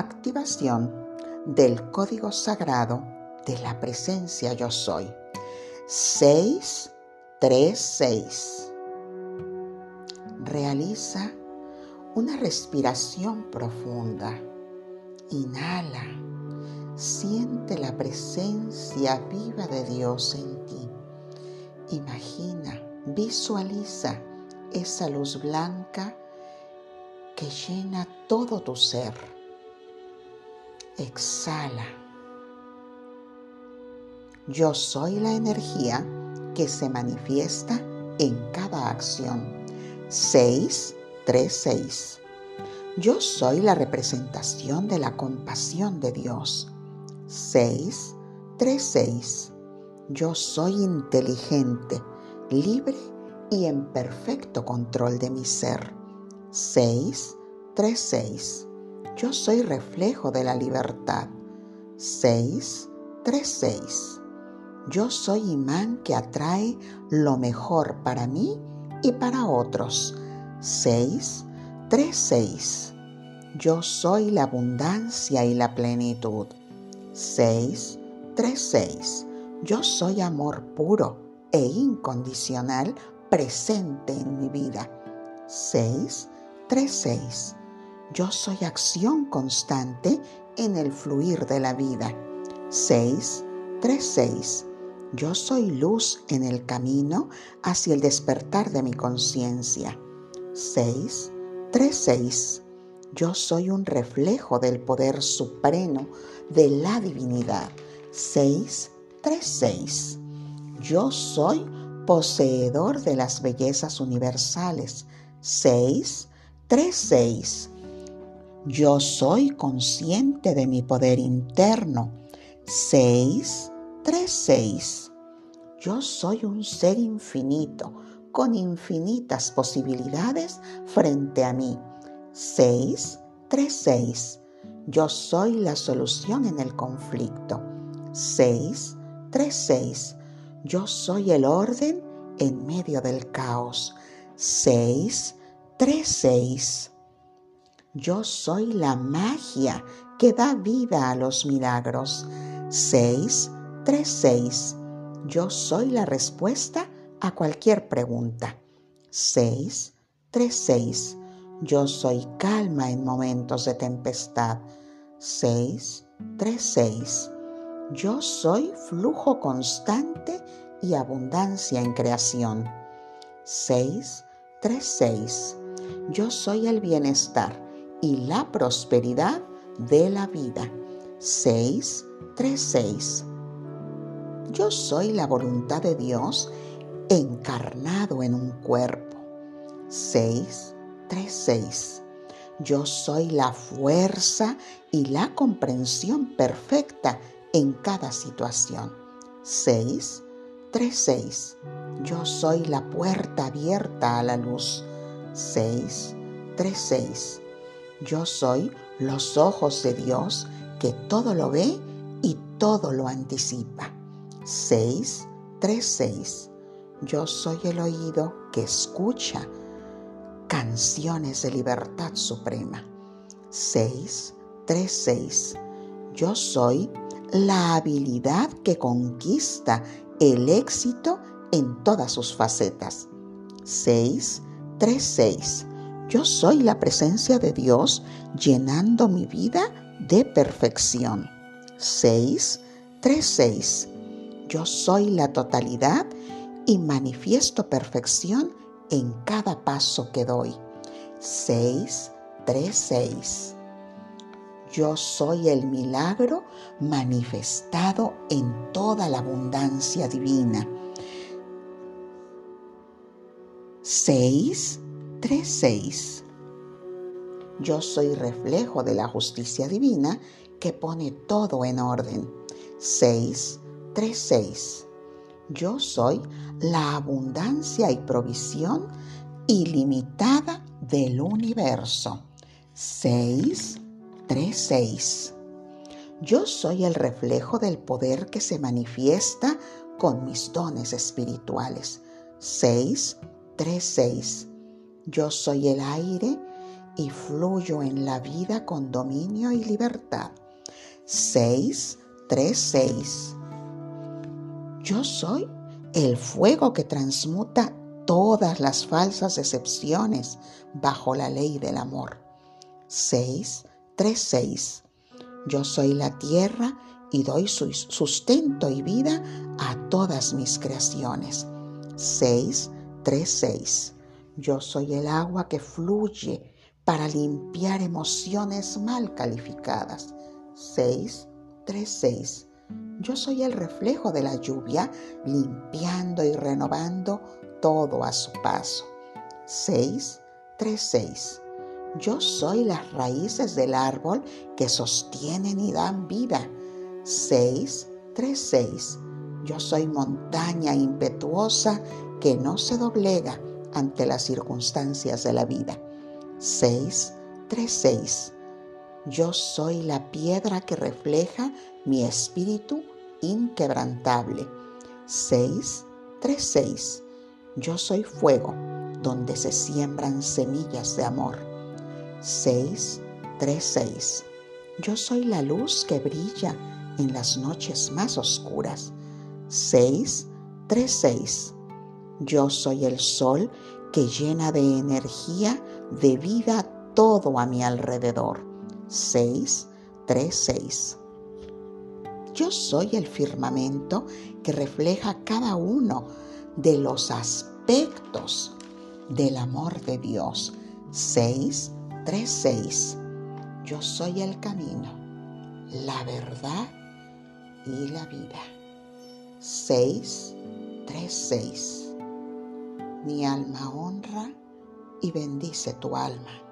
Activación del código sagrado de la presencia yo soy. 636. Realiza una respiración profunda. Inhala. Siente la presencia viva de Dios en ti. Imagina, visualiza esa luz blanca que llena todo tu ser. Exhala. Yo soy la energía que se manifiesta en cada acción. 636. Yo soy la representación de la compasión de Dios. 636. Yo soy inteligente, libre y en perfecto control de mi ser. 6, 3, 6. Yo soy reflejo de la libertad. 6, 3, 6. Yo soy imán que atrae lo mejor para mí y para otros. 6, 3, 6. Yo soy la abundancia y la plenitud. 6, 3, 6. Yo soy amor puro e incondicional presente en mi vida. 6, 3, 6. Yo soy acción constante en el fluir de la vida. 6, 3, 6. Yo soy luz en el camino hacia el despertar de mi conciencia. 6, 3, 6. Yo soy un reflejo del poder supremo de la divinidad. 6, 3.6. Yo soy poseedor de las bellezas universales. 6, 3.6. Yo soy consciente de mi poder interno. 6, 3.6. Yo soy un ser infinito, con infinitas posibilidades frente a mí. 6, 3.6. Yo soy la solución en el conflicto. 6, 3.6. Yo soy el orden en medio del caos. 6, 3.6. Yo soy la magia que da vida a los milagros. 6, 3.6. Yo soy la respuesta a cualquier pregunta. 6, 3.6. Yo soy calma en momentos de tempestad. 6, 3.6. Yo soy flujo constante y abundancia en creación. 6, 3, 6. Yo soy el bienestar y la prosperidad de la vida. 6, 3, 6. Yo soy la voluntad de Dios encarnado en un cuerpo. 6, 3, 6. Yo soy la fuerza y la comprensión perfecta en cada situación. 6, 3, 6. Yo soy la puerta abierta a la luz. 6, 3, 6. Yo soy los ojos de Dios que todo lo ve y todo lo anticipa. 6, 3, 6. Yo soy el oído que escucha canciones de libertad suprema. 6, 3, 6. Yo soy la habilidad que conquista el éxito en todas sus facetas. 6, 3, 6. Yo soy la presencia de Dios llenando mi vida de perfección. 6, 3, 6. Yo soy la totalidad y manifiesto perfección en cada paso que doy. 6, 3, 6. Yo soy el milagro manifestado en toda la abundancia divina. 6, 3, 6. Yo soy reflejo de la justicia divina que pone todo en orden. 6, 3, 6. Yo soy la abundancia y provisión ilimitada del universo. 6, 3.6. Yo soy el reflejo del poder que se manifiesta con mis dones espirituales. 6, 3, 6. Yo soy el aire y fluyo en la vida con dominio y libertad. 6, 3, 6. Yo soy el fuego que transmuta todas las falsas decepciones bajo la ley del amor. 6, 3, 6. Yo soy la tierra y doy sustento y vida a todas mis creaciones. 6, 3, 6. Yo soy el agua que fluye para limpiar emociones mal calificadas. 6, 3, 6. Yo soy el reflejo de la lluvia, limpiando y renovando todo a su paso. 6, 3, 6. Yo soy las raíces del árbol que sostienen y dan vida. 6, 3, 6. Yo soy montaña impetuosa que no se doblega ante las circunstancias de la vida. 6, 3, 6. Yo soy la piedra que refleja mi espíritu inquebrantable. 6, 3, 6. Yo soy fuego donde se siembran semillas de amor. 6, 3, 6. Yo soy la luz que brilla en las noches más oscuras. 6, 3, 6. Yo soy el sol que llena de energía, de vida todo a mi alrededor. 6, 3, 6. Yo soy el firmamento que refleja cada uno de los aspectos del amor de Dios. 6, 3, 6. Yo soy el camino, la verdad y la vida. 6, 3, 6. Mi alma honra y bendice tu alma.